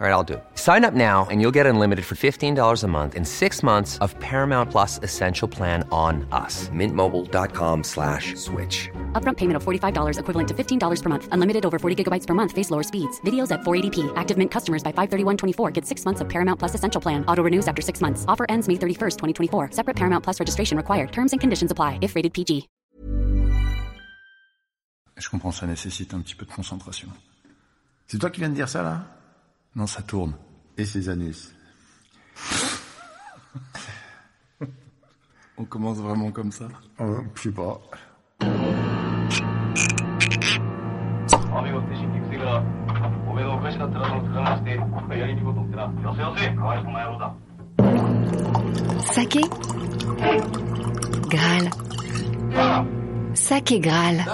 All right, I'll do it. Sign up now and you'll get unlimited for $15 a month in six months of Paramount Plus Essential Plan on us. Mintmobile.com slash switch. Upfront payment of $45 equivalent to $15 per month. Unlimited over 40 gigabytes per month. Face lower speeds. Videos at 480p. Active Mint customers by 531.24 get six months of Paramount Plus Essential Plan. Auto renews after six months. Offer ends May 31st, 2024. Separate Paramount Plus registration required. Terms and conditions apply if rated PG. Je comprends, ça nécessite un petit peu de concentration. C'est toi qui viens de dire ça, là Non, ça tourne. Et ses anus. On commence vraiment comme ça euh, Je sais pas. Saké Graal. Saké Graal.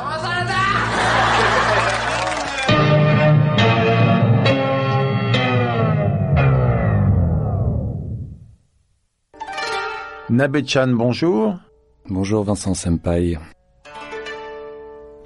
Nabe-chan, bonjour. Bonjour Vincent Senpai.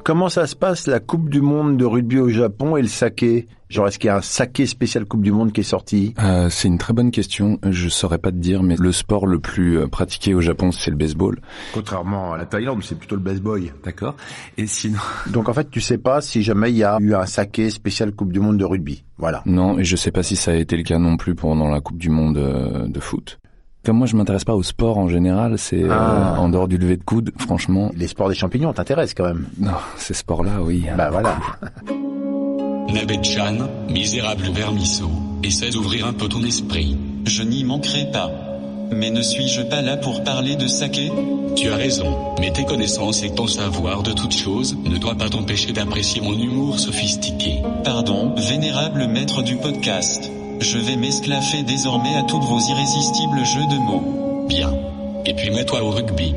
Comment ça se passe la Coupe du Monde de rugby au Japon et le saké? Genre, est-ce qu'il y a un saké spécial Coupe du Monde qui est sorti? Euh, c'est une très bonne question. Je saurais pas te dire, mais le sport le plus euh, pratiqué au Japon, c'est le baseball. Contrairement à la Thaïlande, c'est plutôt le baseball. D'accord. Et sinon Donc en fait, tu sais pas si jamais il y a eu un saké spécial Coupe du Monde de rugby. Voilà. Non, et je sais pas si ça a été le cas non plus pendant la Coupe du Monde euh, de foot. Comme moi, je m'intéresse pas au sport en général. C'est euh, Ah. en dehors du lever de coude, franchement. Les sports des champignons t'intéressent quand même. Non, ces sports-là, oui. Bah voilà. Nabet-chan, misérable vermisseau, essaie d'ouvrir un peu ton esprit. Je n'y manquerai pas. Mais ne suis-je pas là pour parler de saké? Tu as raison, mais tes connaissances et ton savoir de toutes choses ne doivent pas t'empêcher d'apprécier mon humour sophistiqué. Pardon, vénérable maître du podcast. Je vais m'esclaffer désormais à tous vos irrésistibles jeux de mots. Bien. Et puis mets-toi au rugby.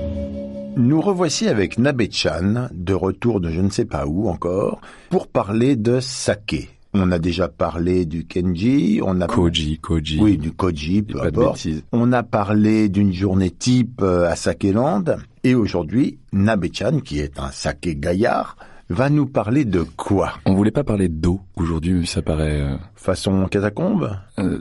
Nous revoici avec Nabe-chan, de retour de je ne sais pas où encore, pour parler de saké. On a déjà parlé du Kenji, on a... Koji, Koji. Oui, du Koji, peu pas de importe. bêtises. On a parlé d'une journée type euh, à Sakeland. Et aujourd'hui, Nabe-chan, qui est un saké gaillard, va nous parler de quoi? On voulait pas parler d'eau aujourd'hui, mais ça paraît. euh, Façon catacombe? euh,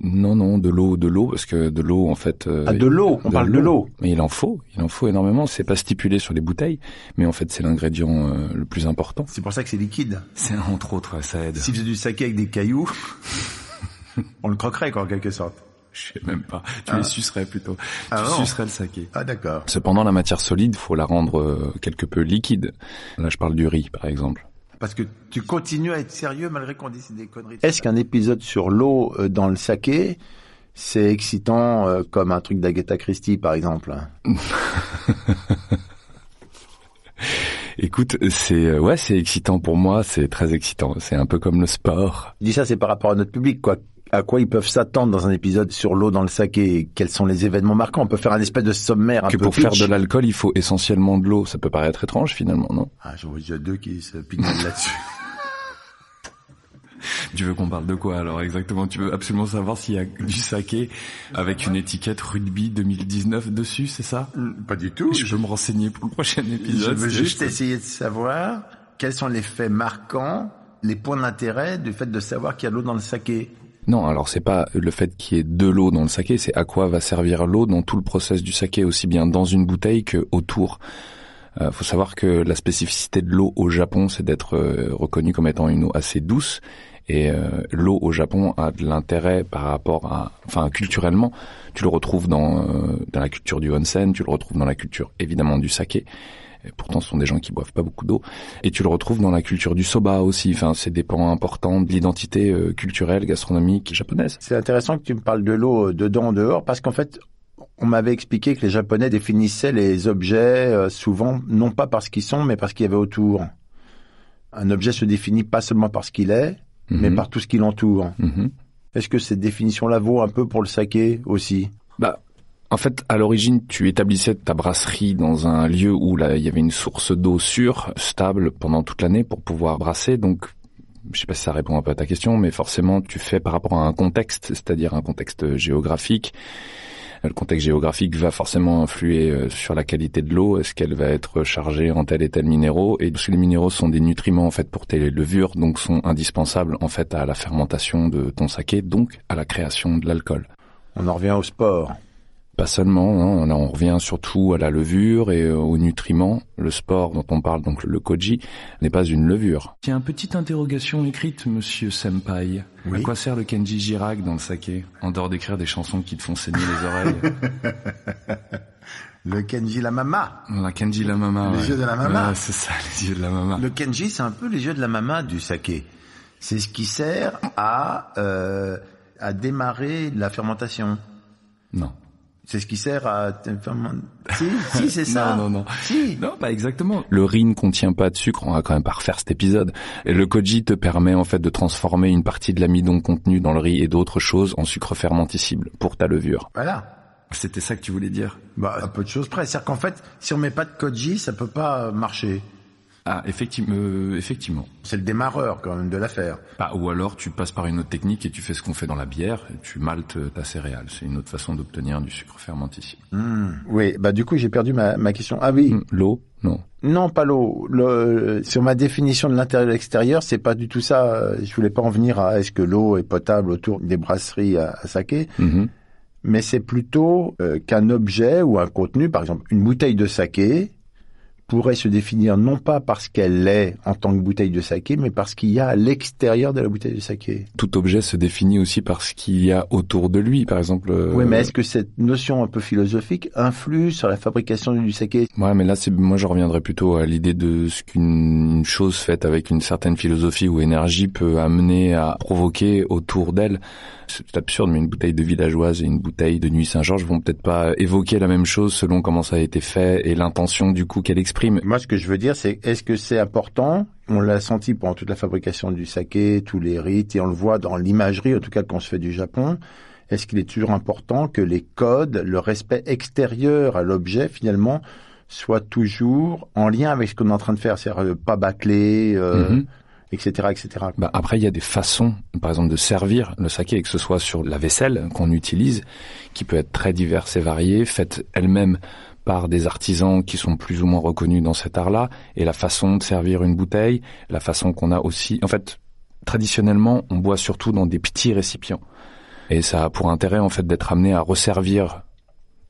non, non, de l'eau, de l'eau, parce que de l'eau, en fait. euh, Ah, de l'eau, on parle de l'eau. Mais il en faut, il en faut énormément. C'est pas stipulé sur les bouteilles, mais en fait, c'est l'ingrédient euh, le plus important. C'est pour ça que c'est liquide. C'est entre autres, ça aide. Si faisait du saké avec des cailloux, on le croquerait quoi en quelque sorte. Je sais même pas. Tu les sucerais plutôt. Ah tu non. sucerais le saké. Ah d'accord. Cependant, la matière solide, faut la rendre euh, quelque peu liquide. Là, je parle du riz, par exemple. Parce que tu continues à être sérieux malgré qu'on dise des conneries. Est-ce qu'un épisode sur l'eau euh, dans le saké, c'est excitant euh, comme un truc d'Agatha Christie par exemple? Écoute, c'est ouais, c'est excitant pour moi. C'est très excitant. C'est un peu comme le sport. Je dis ça, c'est par rapport à notre public, quoi. À quoi ils peuvent s'attendre dans un épisode sur l'eau dans le saké Quels sont les événements marquants On peut faire un espèce de sommaire un que peu pour faire de l'alcool, il faut essentiellement de l'eau. Ça peut paraître étrange finalement, non? Ah, j'en vois déjà deux qui se pignolent là-dessus. Tu veux qu'on parle de quoi alors exactement? Tu veux absolument savoir s'il y a du saké avec une étiquette rugby 2019 dessus, c'est ça? Pas du tout. Je veux me renseigner pour le prochain Je épisode. veux c'est juste essayer de savoir quels sont les faits marquants, les points d'intérêt du fait de savoir qu'il y a de l'eau dans le saké. Non, alors c'est pas le fait qu'il y ait de l'eau dans le saké, c'est à quoi va servir l'eau dans tout le process du saké, aussi bien dans une bouteille que autour. Euh, faut savoir que la spécificité de l'eau au Japon, c'est d'être euh, reconnue comme étant une eau assez douce. Et euh, l'eau au Japon a de l'intérêt par rapport à, enfin culturellement, tu le retrouves dans euh, dans la culture du onsen, tu le retrouves dans la culture évidemment du saké. Et pourtant, ce sont des gens qui boivent pas beaucoup d'eau. Et tu le retrouves dans la culture du soba aussi. Enfin, c'est des pans importants de l'identité euh, culturelle, gastronomique japonaise. C'est intéressant que tu me parles de l'eau euh, dedans, dehors, parce qu'en fait, on m'avait expliqué que les Japonais définissaient les objets euh, souvent non pas par ce qu'ils sont, mais par ce qu'il y avait autour. Un objet se définit pas seulement par ce qu'il est, mais Mhm. par tout ce qui l'entoure. Mhm. Est-ce que cette définition-là vaut un peu pour le saké aussi? Bah, en fait, à l'origine, tu établissais ta brasserie dans un lieu où il y avait une source d'eau sûre, stable pendant toute l'année pour pouvoir brasser. Donc, je sais pas si ça répond un peu à ta question, mais forcément, tu fais par rapport à un contexte, c'est-à-dire un contexte géographique, Le contexte géographique va forcément influer euh, sur la qualité de l'eau. Est-ce qu'elle va être chargée en tel et tel minéraux? Et les minéraux sont des nutriments en fait pour tes levures, donc sont indispensables en fait à la fermentation de ton saké, donc à la création de l'alcool. On en revient au sport. Pas seulement, hein, on revient surtout à la levure et euh, aux nutriments. Le sport dont on parle, donc le koji, n'est pas une levure. Tiens, petite interrogation écrite, monsieur Senpai. Oui. À quoi sert le Kenji Girac dans le saké, en dehors d'écrire des chansons qui te font saigner les oreilles Le Kenji la mama. La Kenji la mama. Les ouais. yeux de la mama. Ouais, c'est ça, les yeux de la mama. Le Kenji, c'est un peu les yeux de la mama du saké. C'est ce qui sert à euh, à démarrer la fermentation. Non. C'est ce qui sert à si si c'est ça. Non, non, non. Si. Non, pas exactement. Le riz ne contient pas de sucre, on va quand même pas refaire cet épisode. Et le koji te permet en fait de transformer une partie de l'amidon contenu dans le riz et d'autres choses en sucre fermenticible pour ta levure. Voilà. C'était ça que tu voulais dire? Bah, à peu de choses près. C'est-à-dire qu'en fait, si on met pas de koji, ça peut pas marcher. Ah, effectivement, euh, effectivement. C'est le démarreur quand même de l'affaire. Ah, ou alors tu passes par une autre technique et tu fais ce qu'on fait dans la bière, et tu maltes ta céréale. C'est une autre façon d'obtenir du sucre fermenticible. Hmm. Oui, bah du coup j'ai perdu ma, ma question. Ah oui, Hum, L'eau, non. non pas l'eau. Le- Sur ma définition de l'intérieur et de l'extérieur, c'est pas du tout ça. Je voulais pas en venir à est-ce que l'eau est potable autour des brasseries à, à saké, Mhm. mais c'est plutôt euh, qu'un objet ou un contenu, par exemple une bouteille de saké, pourrait se définir non pas parce qu'elle est en tant que bouteille de saké, mais parce qu'il y a à l'extérieur de la bouteille de saké. Tout objet se définit aussi par ce qu'il y a autour de lui, par exemple. euh, Oui, mais est-ce que cette notion un peu philosophique influe sur la fabrication du saké? Ouais, mais là, c'est moi, je reviendrais plutôt à l'idée de ce qu'une une chose faite avec une certaine philosophie ou énergie peut amener à provoquer autour d'elle. C'est absurde, mais une bouteille de villageoise et une bouteille de Nuit Saint-Georges vont peut-être pas évoquer la même chose selon comment ça a été fait et l'intention du coup qu'elle exprime. Moi, ce que je veux dire, c'est est-ce que c'est important? On l'a senti pendant toute la fabrication du saké, tous les rites, et on le voit dans l'imagerie, en tout cas quand on se fait du Japon. Est-ce qu'il est toujours important que les codes, le respect extérieur à l'objet, finalement, soit toujours en lien avec ce qu'on est en train de faire, c'est-à-dire euh, pas bâclé, euh, Mhm. Etc., etc. Bah, après, il y a des façons, par exemple, de servir le saké, que ce soit sur la vaisselle qu'on utilise, qui peut être très diverse et variée, faite elle-même par des artisans qui sont plus ou moins reconnus dans cet art-là, et la façon de servir une bouteille, la façon qu'on a aussi. En fait, traditionnellement, on boit surtout dans des petits récipients, et ça a pour intérêt en fait d'être amené à resservir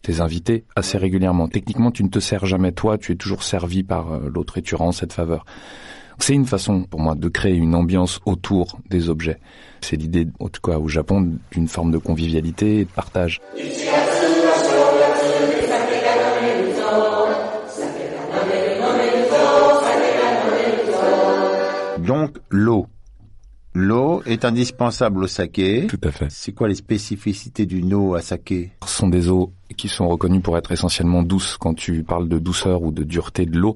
tes invités assez régulièrement. Techniquement, tu ne te sers jamais toi, tu es toujours servi par euh, l'autre et tu rends cette faveur. C'est une façon pour moi de créer une ambiance autour des objets. C'est l'idée, en tout cas au Japon, d'une forme de convivialité et de partage. Donc, l'eau. L'eau est indispensable au saké. Tout à fait. C'est quoi les spécificités d'une eau à saké? Ce sont des eaux qui sont reconnues pour être essentiellement douces. Quand tu parles de douceur ou de dureté de l'eau,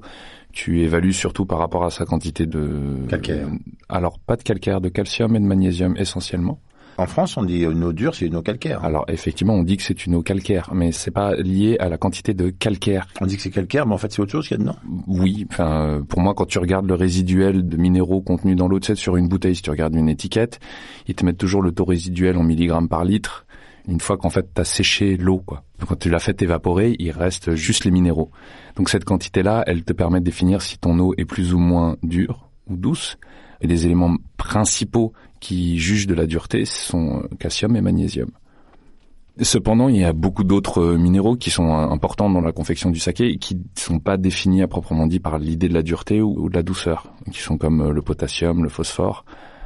tu évalues surtout par rapport à sa quantité de... Calcaire. Alors, pas de calcaire, de calcium et de magnésium essentiellement. En France, on dit une eau dure, c'est une eau calcaire. Alors, effectivement, on dit que c'est une eau calcaire, mais c'est pas lié à la quantité de calcaire On dit que c'est calcaire, mais en fait, c'est autre chose qu'il y a dedans. Oui, enfin, pour moi, quand tu regardes le résiduel de minéraux contenus dans l'eau, tu sais, sur une bouteille, si tu regardes une étiquette, ils te mettent toujours le taux résiduel en milligrammes par litre. Une fois qu'en fait, tu as séché l'eau, quoi. Quand tu l'as fait évaporer, il reste juste les minéraux. Donc cette quantité-là, elle te permet de définir si ton eau est plus ou moins dure ou douce. Et les éléments principaux qui jugent de la dureté sont euh, calcium et magnésium. Cependant, il y a beaucoup d'autres euh, minéraux qui sont euh, importants dans la confection du saké et qui ne sont pas définis à proprement dit par l'idée de la dureté ou, de la douceur, qui sont comme le potassium, le phosphore.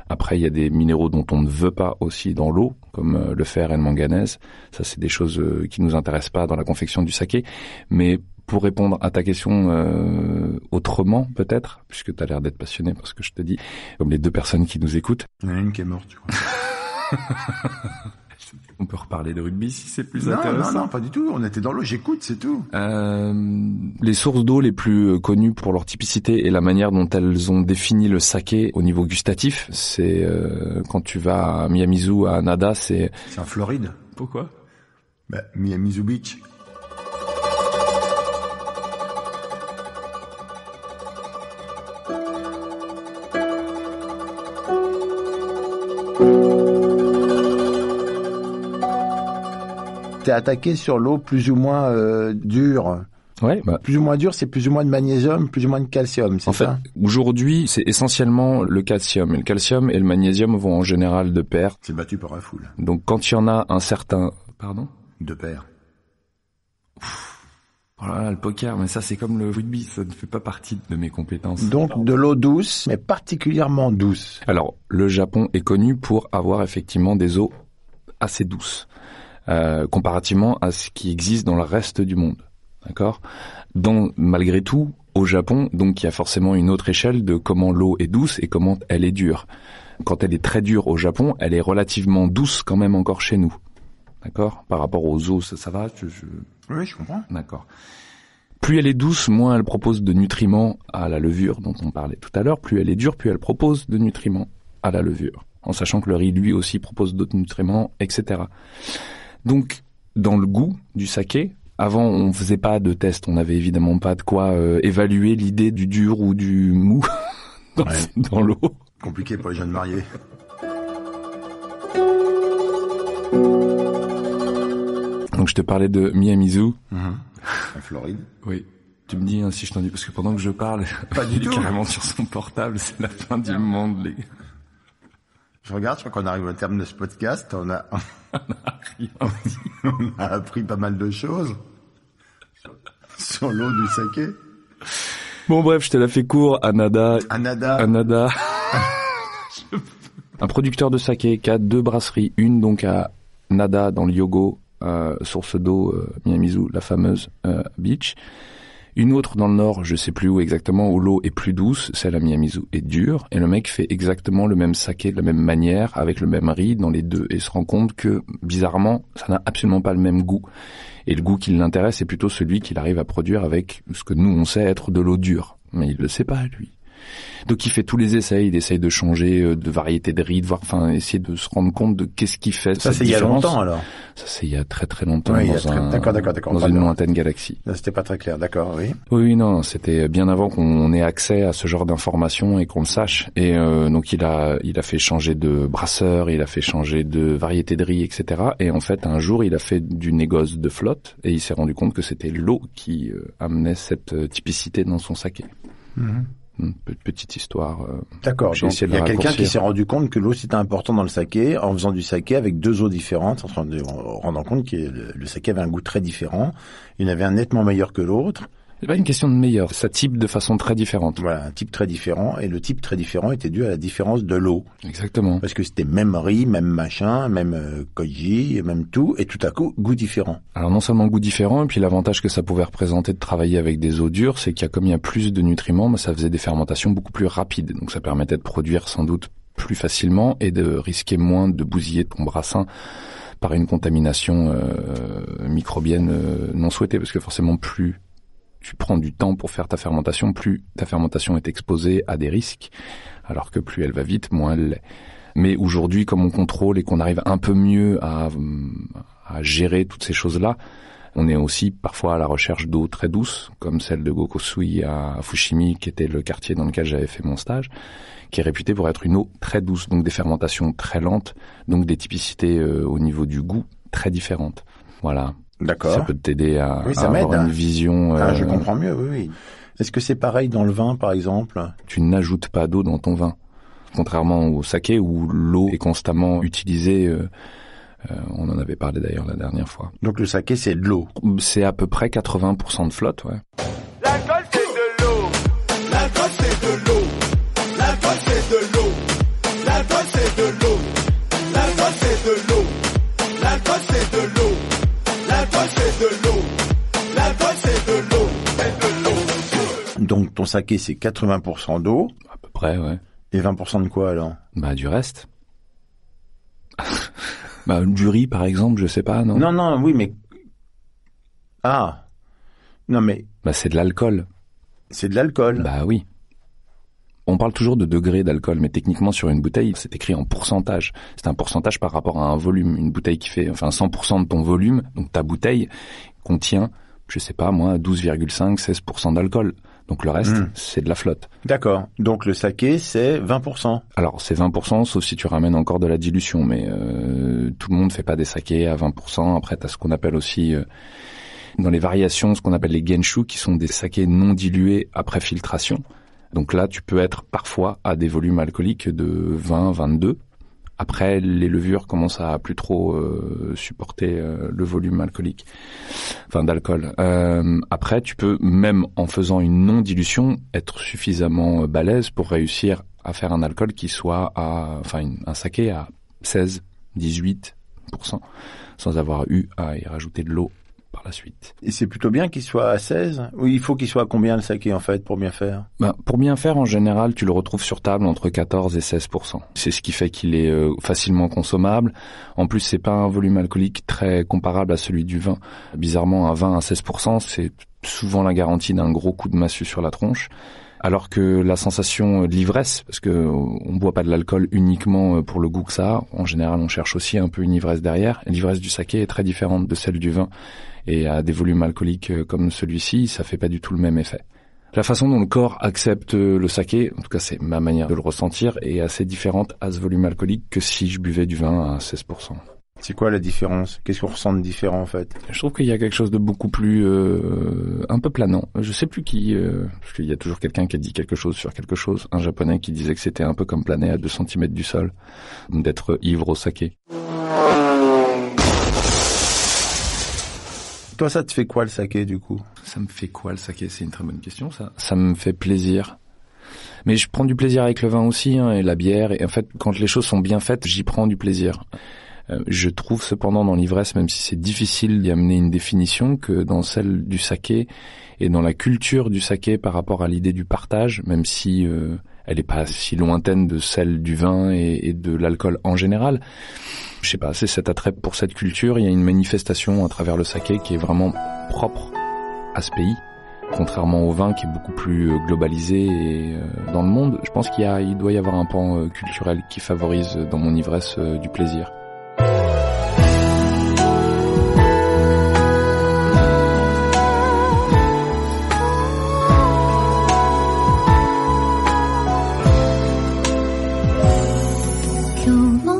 Après, il y a des minéraux dont on ne veut pas aussi dans l'eau, comme euh, le fer et le manganèse. Ça, c'est des choses euh, qui nous intéressent pas dans la confection du saké. Mais pour répondre à ta question euh, autrement, peut-être, puisque tu as l'air d'être passionné par ce que je te dis, comme les deux personnes qui nous écoutent, Il y en a une qui est morte, je crois. on peut reparler de rugby si c'est plus Non, intéressant. non, non, pas du tout. On était dans l'eau, j'écoute, c'est tout. Euh, les sources d'eau les plus euh, connues pour leur typicité et la manière dont elles ont défini le saké au niveau gustatif, c'est euh, quand tu vas à Miyamizu, à Nada, c'est... C'est en Floride. Pourquoi? Bah, Miamizu Beach. T'es attaqué sur l'eau plus ou moins euh, dure. Ouais, bah, Plus ou moins dure, c'est plus ou moins de magnésium, plus ou moins de calcium, c'est En fait, aujourd'hui, c'est essentiellement le calcium. Et le calcium et le magnésium vont en général de pair. C'est battu par un foule. Donc quand il y en a un certain... Pardon? De pair. Oh là là, le poker, mais ça c'est comme le rugby, ça ne fait pas partie de mes compétences. Donc de l'eau douce, mais particulièrement douce. Alors, le Japon est connu pour avoir effectivement des eaux assez douces, euh, comparativement à ce qui existe dans le reste du monde. D'accord? Donc, malgré tout, au Japon, donc il y a forcément une autre échelle de comment l'eau est douce et comment elle est dure. Quand elle est très dure au Japon, elle est relativement douce quand même encore chez nous. D'accord? Par rapport aux eaux, ça, ça va je- je- Oui, je comprends. D'accord. Plus elle est douce, moins elle propose de nutriments à la levure dont on parlait tout à l'heure. Plus elle est dure, plus elle propose de nutriments à la levure. En sachant que le riz, lui aussi, propose d'autres nutriments, etc. Donc, dans le goût du saké, avant, on faisait pas de test. On n'avait évidemment pas de quoi euh, évaluer l'idée du dur ou du mou dans, Ouais. dans l'eau. Compliqué pour les jeunes mariés. Donc, je te parlais de Miyamizu. En Floride. Oui. Tu me dis hein, si je t'en dis parce que pendant que je parle, Pas du il est tout. carrément sur son portable, c'est la fin du monde, les gars. Je regarde, je crois qu'on arrive au terme de ce podcast. On a, on a appris pas mal de choses sur l'eau du saké. Bon bref, je te la fais court. Anada, Anada. Anada, un producteur de saké qui a deux brasseries, une donc à Nada dans le Yogo, euh, source d'eau euh, Miyamizu, la fameuse euh, beach. Une autre dans le nord, je sais plus où exactement, où l'eau est plus douce, celle à Miyamizu est dure, et le mec fait exactement le même saké de la même manière, avec le même riz dans les deux, et se rend compte que, bizarrement, ça n'a absolument pas le même goût. Et le goût qui l'intéresse, c'est plutôt celui qu'il arrive à produire avec ce que nous, on sait être de l'eau dure. Mais il le sait pas, lui. Donc il fait tous les essais, il essaye de changer euh, de variété de riz, de voir, enfin, essayer de se rendre compte de qu'est-ce qui fait Ça, c'est il y a longtemps, alors. Ça, c'est il y a très très longtemps Oui, il y a dans, très- un- d'accord, d'accord, d'accord, dans une lointaine galaxie. Là, c'était pas très clair. D'accord, oui. Oui, non, c'était bien avant qu'on ait accès à ce genre d'informations et qu'on le sache. Et euh, donc il a, il a fait changer de brasseur, il a fait changer de variété de riz, etc. Et en fait, un jour, il a fait du négoce de flotte et il s'est rendu compte que c'était l'eau qui euh, amenait cette euh, typicité dans son saké. Pe- petite histoire. euh, D'accord. Donc, il y a quelqu'un qui s'est rendu compte que l'eau c'était important dans le saké en faisant du saké avec deux eaux différentes, en se rendant en rendant compte que le, le saké avait un goût très différent. Il y en avait un nettement meilleur que l'autre. C'est pas une question de meilleur, ça type de façon très différente. Voilà, un type très différent. Et le type très différent était dû à la différence de l'eau. Exactement. Parce que c'était même riz, même machin, même euh, koji, même tout, et tout à coup, goût différent. Alors non seulement goût différent, et puis l'avantage que ça pouvait représenter de travailler avec des eaux dures, c'est qu'il y a comme il y a plus de nutriments, bah, ça faisait des fermentations beaucoup plus rapides. Donc ça permettait de produire sans doute plus facilement et de risquer moins de bousiller ton brassin par une contamination euh, microbienne euh, non souhaitée, parce que forcément plus tu prends du temps pour faire ta fermentation, plus ta fermentation est exposée à des risques, alors que plus elle va vite, moins elle l'est. Mais aujourd'hui, comme on contrôle et qu'on arrive un peu mieux à, à gérer toutes ces choses-là, on est aussi parfois à la recherche d'eau très douce, comme celle de Gokosui à Fushimi, qui était le quartier dans lequel j'avais fait mon stage, qui est réputé pour être une eau très douce, donc des fermentations très lentes, donc des typicités euh, au niveau du goût très différentes. Voilà. Ça D'accord. peut t'aider à, Oui, ça à avoir une vision. Ah, euh, je comprends mieux, oui, oui. Est-ce que c'est pareil dans le vin, par exemple? Tu n'ajoutes pas d'eau dans ton vin. Contrairement au saké où l'eau est constamment utilisée, euh, euh, on en avait parlé d'ailleurs la dernière fois. Donc le saké, c'est de l'eau. C'est à peu près 80% de flotte, ouais. Saké, c'est 80% d'eau. À peu près, ouais. Et 20% de quoi, alors? Bah du reste. bah du riz par exemple, je sais pas, non? Non, non, oui, mais... Ah Non, mais Bah c'est de l'alcool. c'est de l'alcool. Bah oui. On parle toujours de degré d'alcool, mais techniquement sur une bouteille, c'est écrit en pourcentage. C'est un pourcentage par rapport à un volume. Une bouteille qui fait, enfin 100% de ton volume, donc ta bouteille contient, je sais pas moi, 12,5, 16% d'alcool. Donc le reste, Mm. c'est de la flotte. D'accord. Donc le saké, c'est 20%. Alors c'est 20%, sauf si tu ramènes encore de la dilution, mais euh, tout le monde fait pas des sakés à 20%. Après, tu as ce qu'on appelle aussi euh, dans les variations, ce qu'on appelle les genshu, qui sont des sakés non dilués après filtration. Donc là, tu peux être parfois à des volumes alcooliques de 20, 22. Après, les levures commencent à plus trop euh, supporter euh, le volume alcoolique, enfin d'alcool. Euh, après, tu peux même en faisant une non-dilution être suffisamment balèze pour réussir à faire un alcool qui soit à, enfin un saké à 16, 18% sans avoir eu à y rajouter de l'eau la suite. Et c'est plutôt bien qu'il soit à 16 Ou il faut qu'il soit à combien le saké en fait pour bien faire? Ben, pour bien faire, en général, tu le retrouves sur table entre 14 et 16 C'est ce qui fait qu'il est euh, facilement consommable. En plus, c'est pas un volume alcoolique très comparable à celui du vin. Bizarrement, un vin à 16% c'est souvent la garantie d'un gros coup de massue sur la tronche. Alors que la sensation de l'ivresse, parce que euh, on boit pas de l'alcool uniquement euh, pour le goût que ça a, en général on cherche aussi un peu une ivresse derrière. L'ivresse du saké est très différente de celle du vin. Et à des volumes alcooliques euh, comme celui-ci, ça fait pas du tout le même effet. La façon dont le corps accepte euh, le saké, en tout cas c'est ma manière de le ressentir, est assez différente à ce volume alcoolique que si je buvais du vin à 16%. C'est quoi la différence? Qu'est-ce qu'on ressent de différent en fait? Je trouve qu'il y a quelque chose de beaucoup plus euh, un peu planant. Je sais plus qui, euh, parce qu'il y a toujours quelqu'un qui a dit quelque chose sur quelque chose. Un japonais qui disait que c'était un peu comme planer à 2 cm du sol, d'être ivre au saké. Toi, ça te fait quoi le saké du coup? Ça me fait quoi le saké? C'est une très bonne question ça. Ça me fait plaisir. Mais je prends du plaisir avec le vin aussi hein, et la bière. Et en fait, quand les choses sont bien faites, j'y prends du plaisir. Euh, je trouve cependant dans l'ivresse, même si c'est difficile d'y amener une définition, que dans celle du saké et dans la culture du saké par rapport à l'idée du partage, même si euh, elle est pas si lointaine de celle du vin et, et de l'alcool en général. Je sais pas, c'est cet attrait pour cette culture. Il y a une manifestation à travers le saké qui est vraiment propre à ce pays contrairement au vin qui est beaucoup plus euh, globalisé et, euh, dans le monde, je pense qu'il doit y avoir un pan euh, culturel qui favorise dans mon ivresse du plaisir. Euh,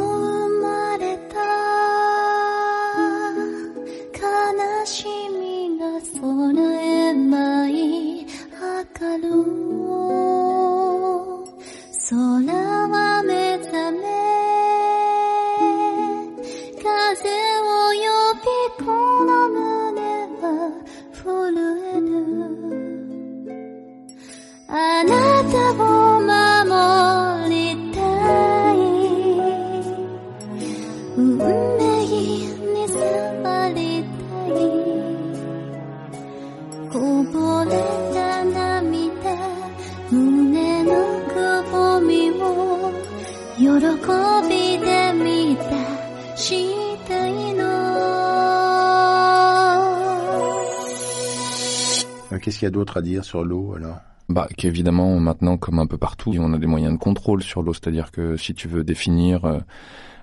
qu'il y a à dire sur l'eau alors? Bah, qu'évidemment, maintenant, comme un peu partout, on a des moyens de contrôle sur l'eau. C'est-à-dire que si tu veux définir, euh,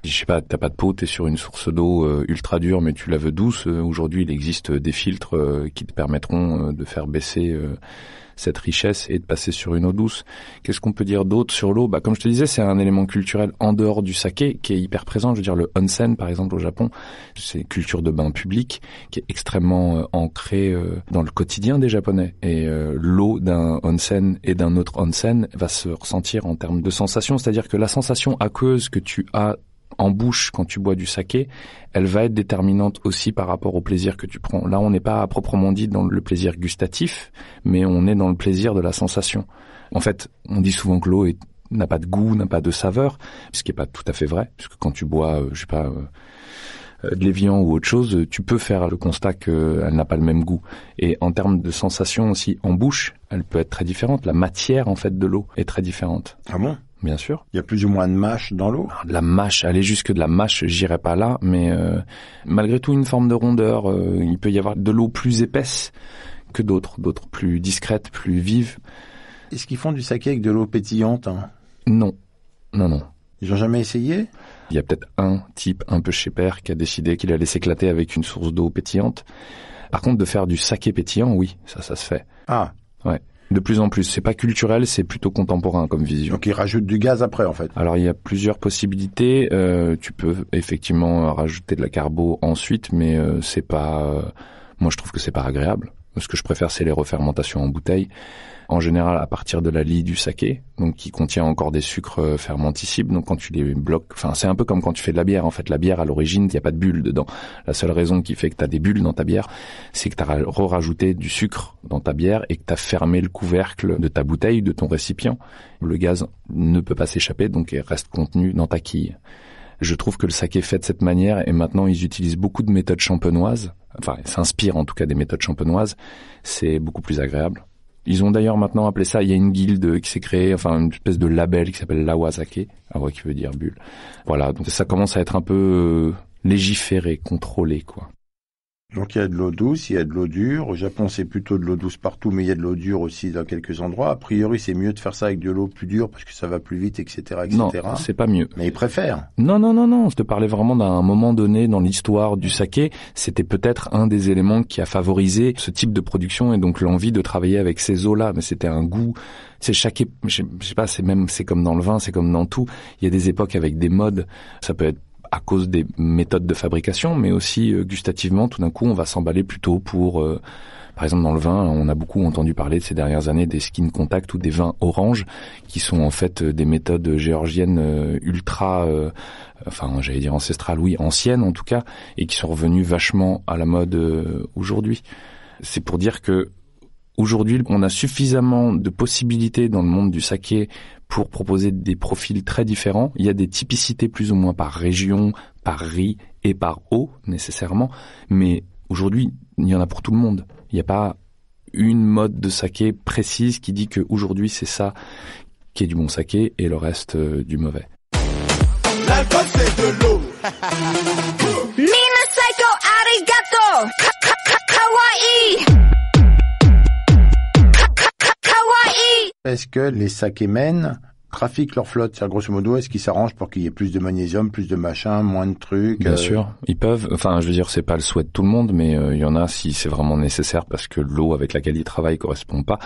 je sais pas, t'as pas de peau, t'es sur une source d'eau euh, ultra dure, mais tu la veux douce. euh, Aujourd'hui, il existe des filtres euh, qui te permettront euh, de faire baisser euh, cette richesse et de passer sur une eau douce. Qu'est-ce qu'on peut dire d'autre sur l'eau? Bah, comme je te disais, c'est un élément culturel en dehors du saké qui est hyper présent. Je veux dire, le onsen, par exemple, au Japon, c'est une culture de bain public qui est extrêmement euh, ancrée euh, dans le quotidien des Japonais. Et euh, l'eau d'un onsen et d'un autre onsen va se ressentir en termes de sensation, c'est-à-dire que la sensation aqueuse que tu as en bouche quand tu bois du saké, elle va être déterminante aussi par rapport au plaisir que tu prends. Là, on n'est pas à proprement dit dans le plaisir gustatif, mais on est dans le plaisir de la sensation. En fait, on dit souvent que l'eau n'a pas de goût, n'a pas de saveur, ce qui est pas tout à fait vrai, puisque quand tu bois, euh, je sais pas, euh, euh, de l'évian ou autre chose, tu peux faire le constat qu'elle n'a pas le même goût. Et en termes de sensation aussi en bouche, elle peut être très différente. La matière en fait de l'eau est très différente. Ah bon? Bien sûr. Il y a plus ou moins de mâche dans l'eau Alors, de la mâche, aller jusque de la mâche, j'irai pas là, mais euh, malgré tout une forme de rondeur. euh, il peut y avoir de l'eau plus épaisse que d'autres, d'autres plus discrètes, plus vives. Est-ce qu'ils font du saké avec de l'eau pétillante hein? Non, non, non. Ils ont jamais essayé? Il y a peut-être un type un peu chez père qui a décidé qu'il allait s'éclater avec une source d'eau pétillante. Par contre, de faire du saké pétillant, oui, ça, ça se fait. Ah. Ouais. De plus en plus, c'est pas culturel, c'est plutôt contemporain comme vision. Donc ils rajoutent du gaz après en fait. Alors il y a plusieurs possibilités. Euh, tu peux effectivement rajouter de la carbo ensuite, mais euh, c'est pas. euh, moi, je trouve que c'est pas agréable. Ce que je préfère, c'est les refermentations en bouteille. En général, à partir de la lie du saké, donc qui contient encore des sucres euh, fermenticibles. Donc quand tu les bloques, enfin c'est un peu comme quand tu fais de la bière. En fait, la bière à l'origine, il n'y a pas de bulles dedans. La seule raison qui fait que tu as des bulles dans ta bière, c'est que tu as rajouté du sucre dans ta bière et que tu as fermé le couvercle de ta bouteille, de ton récipient. Le gaz ne peut pas s'échapper, donc il reste contenu dans ta quille. Je trouve que le saké fait de cette manière et maintenant ils utilisent beaucoup de méthodes champenoises. Enfin, s'inspirent en tout cas des méthodes champenoises. C'est beaucoup plus agréable. Ils ont d'ailleurs maintenant appelé ça, il y a une guilde qui s'est créée, enfin une espèce de label qui s'appelle l'awasake, awa qui veut dire bulle. Voilà, donc ça commence à être un peu euh, légiféré, contrôlé quoi. Donc il y a de l'eau douce, il y a de l'eau dure. Au Japon, c'est plutôt de l'eau douce partout, mais il y a de l'eau dure aussi dans quelques endroits. A priori, c'est mieux de faire ça avec de l'eau plus dure parce que ça va plus vite, etc., etc. Non, c'est pas mieux. Mais ils préfèrent. Non, non, non, non. Je te parlais vraiment d'un moment donné dans l'histoire du saké. C'était peut-être un des éléments qui a favorisé ce type de production et donc l'envie de travailler avec ces eaux-là. Mais c'était un goût. C'est chaque, je sais pas, c'est même, c'est comme dans le vin, c'est comme dans tout. Il y a des époques avec des modes. Ça peut être à cause des méthodes de fabrication, mais aussi euh, gustativement, tout d'un coup, on va s'emballer plutôt pour, euh, par exemple, dans le vin, on a beaucoup entendu parler ces dernières années des skin contact ou des vins orange, qui sont en fait euh, des méthodes géorgiennes euh, ultra, euh, enfin, j'allais dire ancestrales, oui, anciennes en tout cas, et qui sont revenues vachement à la mode aujourd'hui. C'est pour dire que Aujourd'hui, on a suffisamment de possibilités dans le monde du saké pour proposer des profils très différents. Il y a des typicités plus ou moins par région, par riz et par eau nécessairement, mais aujourd'hui, il y en a pour tout le monde. Il n'y a pas une mode de saké précise qui dit que aujourd'hui c'est ça qui est du bon saké et le reste euh, du mauvais. L'alcool c'est de l'eau. Mina Psycho Arigato Ka- ka- ka- Kawaii Est-ce que les sakémen trafiquent leur flotte? C'est-à-dire, grosso modo, est-ce qu'ils s'arrangent pour qu'il y ait plus de magnésium, plus de machin, moins de trucs Bien euh, sûr, ils peuvent. Enfin, je veux dire, c'est pas le souhait de tout le monde, mais euh, il y en a si c'est vraiment nécessaire parce que l'eau avec laquelle ils travaillent correspond pas.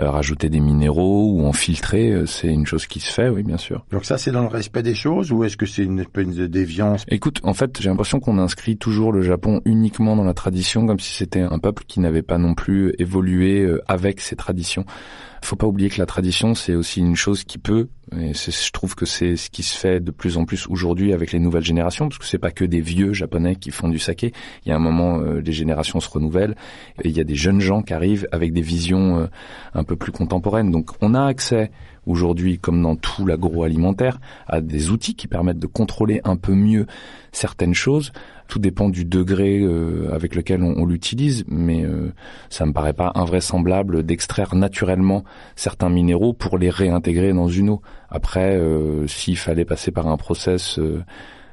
Euh, rajouter des minéraux ou en filtrer, c'est une chose qui se fait, oui, bien sûr. Donc ça, c'est dans le respect des choses ou est-ce que c'est une espèce de déviance? Écoute, en fait, j'ai l'impression qu'on inscrit toujours le Japon uniquement dans la tradition, comme si c'était un peuple qui n'avait pas non plus évolué avec ses traditions. Faut pas oublier que la tradition, c'est aussi une chose qui peut, et je trouve que c'est ce qui se fait de plus en plus aujourd'hui avec les nouvelles générations, parce que c'est pas que des vieux japonais qui font du saké. Il y a un moment, euh, les générations se renouvellent, et il y a des jeunes gens qui arrivent avec des visions euh, un peu plus contemporaines. Donc, on a accès aujourd'hui, comme dans tout l'agroalimentaire, à des outils qui permettent de contrôler un peu mieux certaines choses. Tout dépend du degré euh, avec lequel on, l'utilise, mais euh, ça me paraît pas invraisemblable d'extraire naturellement certains minéraux pour les réintégrer dans une eau. Après, euh, s'il fallait passer par un process, euh,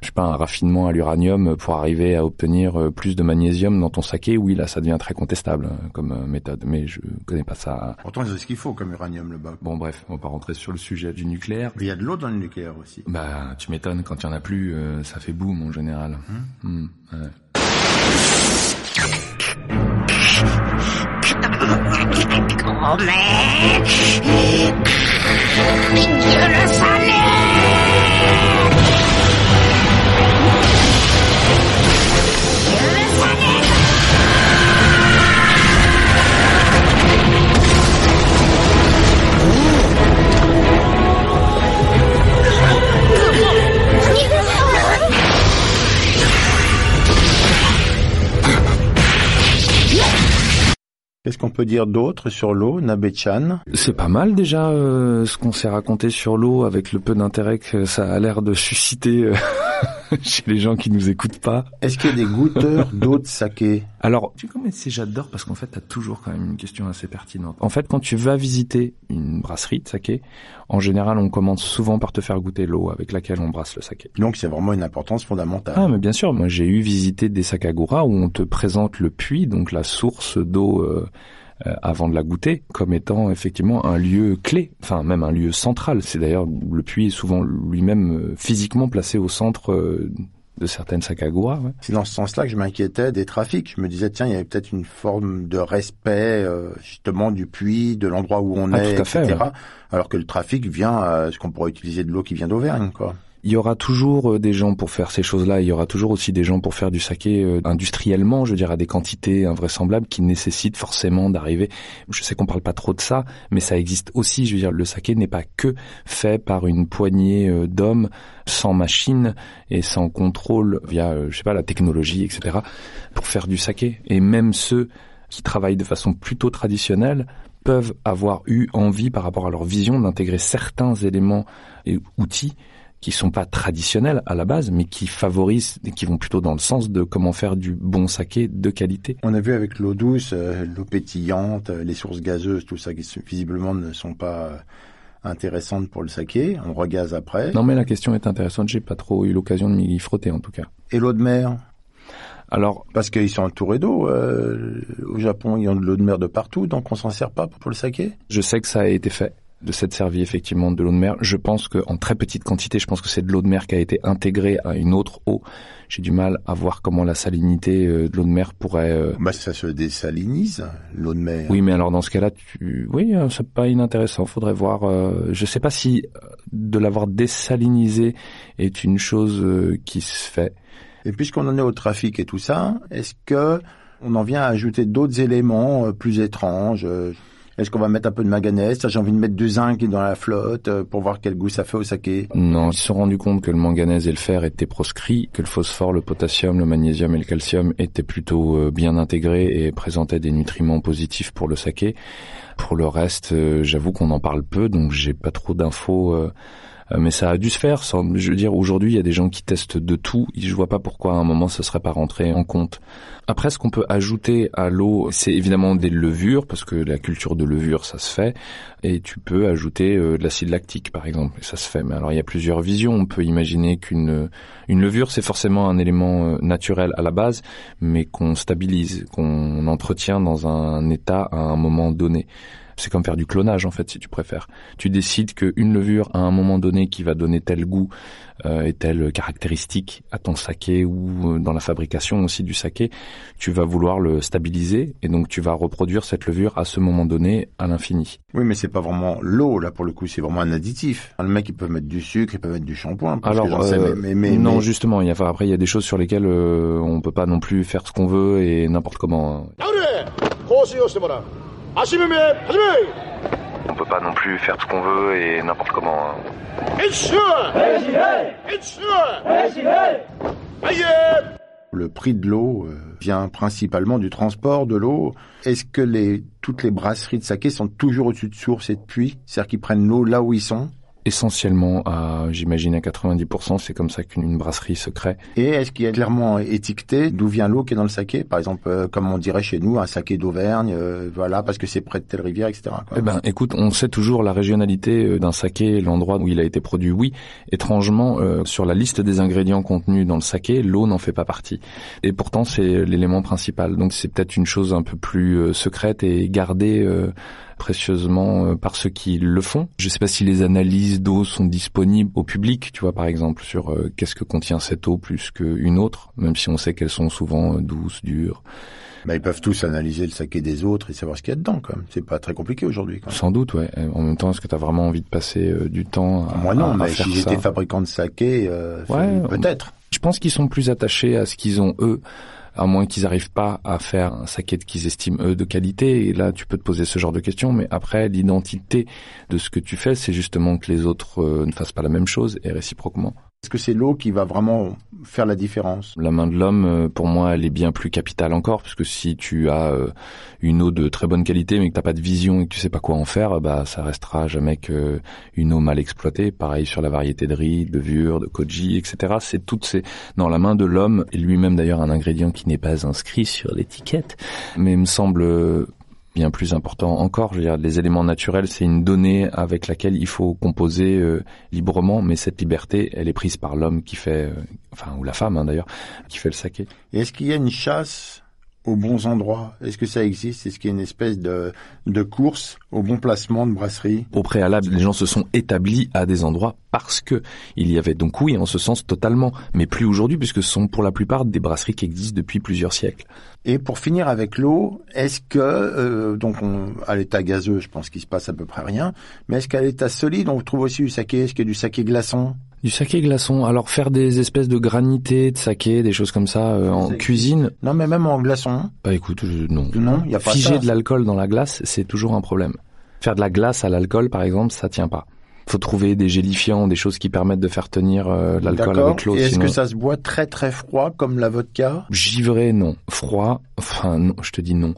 je sais pas, un raffinement à l'uranium pour arriver à obtenir euh, plus de magnésium dans ton saké, oui, là, ça devient très contestable euh, comme euh, méthode, mais je connais pas ça. Pourtant, c'est ce qu'il faut comme uranium là-bas. Bon, bref, on va pas rentrer sur le sujet du nucléaire. Mais il y a de l'eau dans le nucléaire aussi. Bah, tu m'étonnes, quand il y en a plus, euh, ça fait boum en général. Hmm, ouais. Oh man Je le savais Qu'on peut dire d'autre sur l'eau, Nabe-chan? C'est pas mal déjà euh, ce qu'on s'est raconté sur l'eau avec le peu d'intérêt que ça a l'air de susciter euh, chez les gens qui nous écoutent pas. Est-ce qu'il y a des goûteurs d'eau de saké Alors, tu sais comment c'est j'adore parce qu'en fait t'as toujours quand même une question assez pertinente. En fait, quand tu vas visiter une brasserie de saké, en général on commence souvent par te faire goûter l'eau avec laquelle on brasse le saké. Donc c'est vraiment une importance fondamentale. Ah, mais bien sûr. Moi, j'ai eu visité des sakagura où on te présente le puits, donc la source d'eau euh, avant de la goûter, comme étant effectivement un lieu clé, enfin même un lieu central. C'est d'ailleurs le puits est souvent lui-même euh, physiquement placé au centre euh, de certaines Sacagua. Ouais. C'est dans ce sens-là que je m'inquiétais des trafics. Je me disais, tiens, il y avait peut-être une forme de respect, euh, justement, du puits, de l'endroit où on Ah, est, tout à fait, etc. ouais. Alors que le trafic vient, euh, ce qu'on pourrait utiliser de l'eau qui vient d'Auvergne, quoi. Il y aura toujours euh, des gens pour faire ces choses-là. Il y aura toujours aussi des gens pour faire du saké euh, industriellement, je veux dire, à des quantités invraisemblables qui nécessitent forcément d'arriver. Je sais qu'on parle pas trop de ça, mais ça existe aussi. Je veux dire, le saké n'est pas que fait par une poignée euh, d'hommes sans machine et sans contrôle via, je sais pas, la technologie, etc. pour faire du saké. Et même ceux qui travaillent de façon plutôt traditionnelle peuvent avoir eu envie par rapport à leur vision d'intégrer certains éléments et outils qui sont pas traditionnels à la base, mais qui favorisent et qui vont plutôt dans le sens de comment faire du bon saké de qualité. On a vu avec l'eau douce, euh, l'eau pétillante, euh, les sources gazeuses, tout ça qui visiblement ne sont pas euh, intéressantes pour le saké. On regaze après. Non, mais la question est intéressante. J'ai pas trop eu l'occasion de m'y frotter en tout cas. Et l'eau de mer? Alors, Parce qu'ils sont entourés d'eau. euh, au Japon, ils ont de l'eau de mer de partout, donc on s'en sert pas pour le saké? je sais que ça a été fait de cette servie effectivement de l'eau de mer. Je pense que en très petite quantité, je pense que c'est de l'eau de mer qui a été intégrée à une autre eau. J'ai du mal à voir comment la salinité euh, de l'eau de mer pourrait euh, Bah, ça se désalinise, l'eau de mer. Oui, mais alors dans ce cas-là, tu, oui, euh, c'est pas inintéressant. Faudrait voir. Je sais pas si de l'avoir désalinisé est une chose qui se fait. Et puisqu'on en est au trafic et tout ça, est-ce que on en vient à ajouter d'autres éléments plus étranges Est-ce qu'on va mettre un peu de manganèse? J'ai envie de mettre du zinc dans la flotte euh, pour voir quel goût ça fait au saké. Non, ils se sont rendus compte que le manganèse et le fer étaient proscrits, que le phosphore, le potassium, le magnésium et le calcium étaient plutôt euh, bien intégrés et présentaient des nutriments positifs pour le saké. Pour le reste, euh, j'avoue qu'on en parle peu, donc j'ai pas trop d'infos. Euh, mais ça a dû se faire. Sans, je veux dire, aujourd'hui, il y a des gens qui testent de tout. Je vois pas pourquoi à un moment ça serait pas rentré en compte. Après, ce qu'on peut ajouter à l'eau, c'est évidemment des levures, parce que la culture de levure, ça se fait. Et tu peux ajouter euh, de l'acide lactique, par exemple, et ça se fait. Mais alors, il y a plusieurs visions. On peut imaginer qu'une une levure, c'est forcément un élément euh, naturel à la base, mais qu'on stabilise, qu'on entretient dans un état à un moment donné. C'est comme faire du clonage en fait, si tu préfères. Tu décides qu'une levure à un moment donné qui va donner tel goût euh, et telle caractéristique à ton saké ou euh, dans la fabrication aussi du saké, tu vas vouloir le stabiliser et donc tu vas reproduire cette levure à ce moment donné à l'infini. Oui, mais c'est pas vraiment l'eau là pour le coup, c'est vraiment un additif. Le mec, il peut mettre du sucre, il peut mettre du shampoing. que Alors, sais, euh, mais, mais, mais- non, mais- justement, il y a, enfin, après il y a des choses sur lesquelles euh, on peut pas non plus faire ce qu'on veut et n'importe comment. hein. On peut pas non plus faire ce qu'on veut et n'importe comment. Le prix de l'eau euh, vient principalement du transport de l'eau. Est-ce que les, toutes les brasseries de saké sont toujours au-dessus de sources et de puits C'est-à-dire qu'ils prennent l'eau là où ils sont? Essentiellement, à, j'imagine à 90%, c'est comme ça qu'une une brasserie se crée. Et est-ce qu'il y a clairement étiqueté d'où vient l'eau qui est dans le saké? Par exemple, euh, comme on dirait chez nous, un saké d'Auvergne, euh, voilà, parce que c'est près de telle rivière, etc. quoi. Eh ben, écoute, on sait toujours la régionalité euh, d'un saké, l'endroit où il a été produit. Oui, étrangement, euh, sur la liste des ingrédients contenus dans le saké, l'eau n'en fait pas partie. Et pourtant, c'est l'élément principal. Donc, c'est peut-être une chose un peu plus euh, secrète et gardée euh, précieusement euh, par ceux qui le font. Je sais pas si les analyses d'eau sont disponibles au public, tu vois, par exemple, sur euh, qu'est-ce que contient cette eau plus qu'une autre, même si on sait qu'elles sont souvent euh, douces, dures. Bah, ils peuvent tous analyser le saké des autres et savoir ce qu'il y a dedans. Quand même. C'est pas très compliqué aujourd'hui. Sans doute, ouais. En même temps, est-ce que tu as vraiment envie de passer euh, du temps à, Moi non, à- à mais faire si j'étais fabricant de saké, euh, Ouais, peut-être. Je pense qu'ils sont plus attachés à ce qu'ils ont eux, à moins qu'ils n'arrivent pas à faire un saké qu'ils estiment eux de qualité. Et là, tu peux te poser ce genre de questions. Mais après, l'identité de ce que tu fais, c'est justement que les autres euh, ne fassent pas la même chose et réciproquement. Est-ce que c'est l'eau qui va vraiment faire la différence? La main de l'homme, euh, pour moi, elle est bien plus capitale encore, parce que si tu as euh, une eau de très bonne qualité, mais que t'as pas de vision et que tu sais pas quoi en faire, bah ça restera jamais que une eau mal exploitée. Pareil sur la variété de riz, de levure, de koji, etc. C'est toutes ces dans la main de l'homme et lui-même d'ailleurs un ingrédient qui n'est pas inscrit sur l'étiquette, mais il me semble euh, bien plus important encore. Je veux dire, les éléments naturels, c'est une donnée avec laquelle il faut composer euh, librement, mais cette liberté, elle est prise par l'homme qui fait, euh, enfin ou la femme hein, d'ailleurs, qui fait le saké. Est-ce qu'il y a une chasse aux bons endroits. Est-ce que ça existe? Est-ce qu'il y a une espèce de, de course au bon placement de brasserie? Au préalable, les gens se sont établis à des endroits parce que il y avait donc oui, en ce sens totalement, mais plus aujourd'hui puisque ce sont pour la plupart des brasseries qui existent depuis plusieurs siècles. Et pour finir avec l'eau, est-ce que euh, donc on, à l'état gazeux, je pense qu'il se passe à peu près rien, mais est-ce qu'à l'état solide, on trouve aussi du saké? Est-ce qu'il y a du saké glaçon Du saké glaçon. Alors faire des espèces de granités, de saké, des choses comme ça euh, en cuisine. Non, mais même en glaçon. Bah écoute, je- non. Non, il y a pas Figer ça. de l'alcool dans la glace, c'est toujours un problème. Faire de la glace à l'alcool, par exemple, ça tient pas. Faut trouver des gélifiants, des choses qui permettent de faire tenir euh, l'alcool avec l'eau. Et est-ce sinon- que ça se boit très très froid comme la vodka? Givré, non. Froid, enfin non, je te dis non.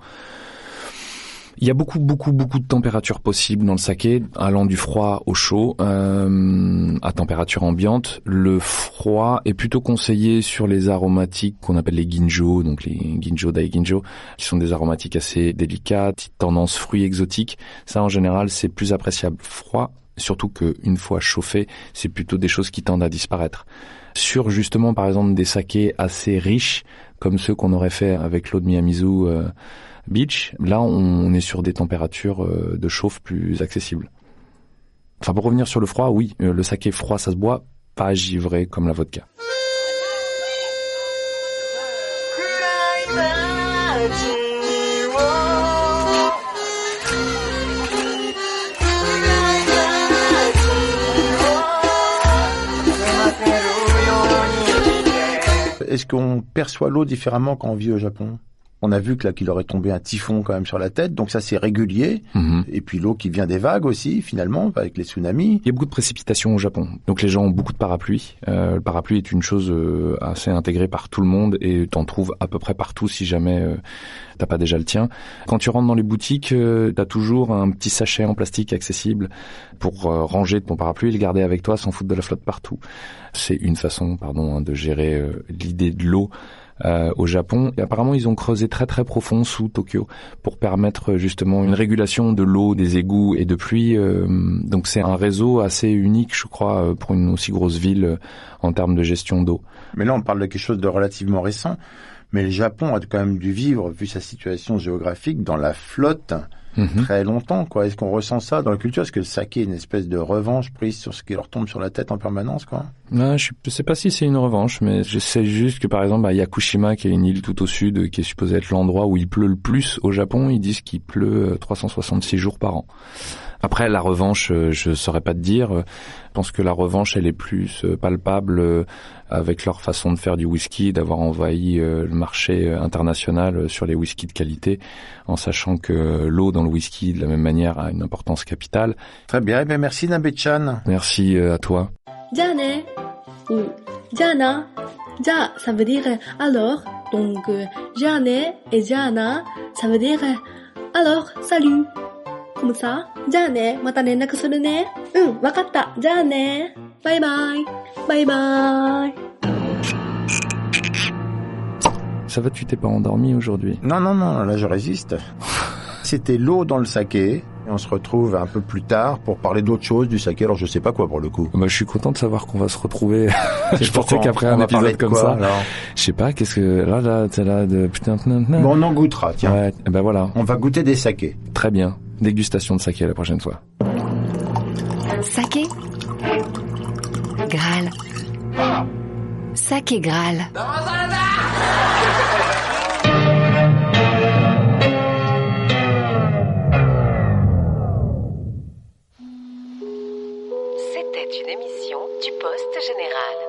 Il y a beaucoup, beaucoup, beaucoup de températures possibles dans le saké, allant du froid au chaud, euh, à température ambiante. Le froid est plutôt conseillé sur les aromatiques qu'on appelle les ginjo, donc les ginjo, dai ginjo, qui sont des aromatiques assez délicates, tendance fruits exotiques. Ça, en général, c'est plus appréciable froid, surtout qu'une fois chauffé, c'est plutôt des choses qui tendent à disparaître. Sur justement, par exemple, des sakés assez riches, comme ceux qu'on aurait fait avec l'eau de Miyamizu euh, Beach, là, on est sur des températures euh, de chauffe plus accessibles. Enfin, pour revenir sur le froid, oui, euh, le saké froid, ça se boit, pas givré comme la vodka. Est-ce qu'on perçoit l'eau différemment quand on vit au Japon? On a vu que là qu'il aurait tombé un typhon quand même sur la tête, donc ça c'est régulier. Mhm. Et puis l'eau qui vient des vagues aussi, finalement, avec les tsunamis. Il y a beaucoup de précipitations au Japon, donc les gens ont beaucoup de parapluies. Euh, le parapluie est une chose euh, assez intégrée par tout le monde et t'en trouves à peu près partout si jamais euh, t'as pas déjà le tien. Quand tu rentres dans les boutiques, euh, t'as toujours un petit sachet en plastique accessible pour euh, ranger ton parapluie et le garder avec toi sans foutre de la flotte partout. C'est une façon, pardon, hein, de gérer l'idée de l'eau. Euh, au Japon. Et apparemment, ils ont creusé très très profond sous Tokyo pour permettre euh, justement une régulation de l'eau, des égouts et de pluie. euh, donc c'est un réseau assez unique, je crois, euh, pour une aussi grosse ville en termes de gestion d'eau. Mais là on parle de quelque chose de relativement récent. Mais le Japon a quand même dû vivre, vu sa situation géographique, dans la flotte Mhm. très longtemps. quoi. Est-ce qu'on ressent ça dans la culture? Est-ce que le saké est une espèce de revanche prise sur ce qui leur tombe sur la tête en permanence quoi? Je, je sais pas si c'est une revanche, mais je sais juste que par exemple à Yakushima, qui est une île tout au sud, euh, qui est supposée être l'endroit où il pleut le plus au Japon, ils disent qu'il pleut euh, 366 jours par an. Après, la revanche, euh, je saurais pas te dire. Euh, je pense que la revanche, elle est plus euh, palpable avec leur façon de faire du whisky, d'avoir envahi le marché international sur les whiskies de qualité, en sachant que l'eau dans le whisky, de la même manière, a une importance capitale. Très bien, eh bien merci Nabechan. Merci à toi. Diane ou Diana, ça veut dire alors, donc Diane et Diana, ça veut dire alors, salut. Comme ça? じゃあね。また連絡するね。うん、わかった。じゃあね。バイバイ。バイバイ。 Ça va, tu t'es pas endormi aujourd'hui Non, non, non, là je résiste. C'était l'eau dans le saké. Et on se retrouve un peu plus tard pour parler d'autre chose du saké. Alors je sais pas quoi pour le coup. Bah, je suis content de savoir qu'on va se retrouver. je pensais Pourquoi qu'après on un va parler épisode de comme quoi, ça, alors je sais pas, qu'est-ce que là, là, t'es là de putain. putain, putain. Bon, on en goûtera, tiens. Ouais, eh ben voilà, On va goûter des sakés. très bien. Dégustation de saké la prochaine fois. Saké Graal. Saké Graal. C'était une émission du Poste Général.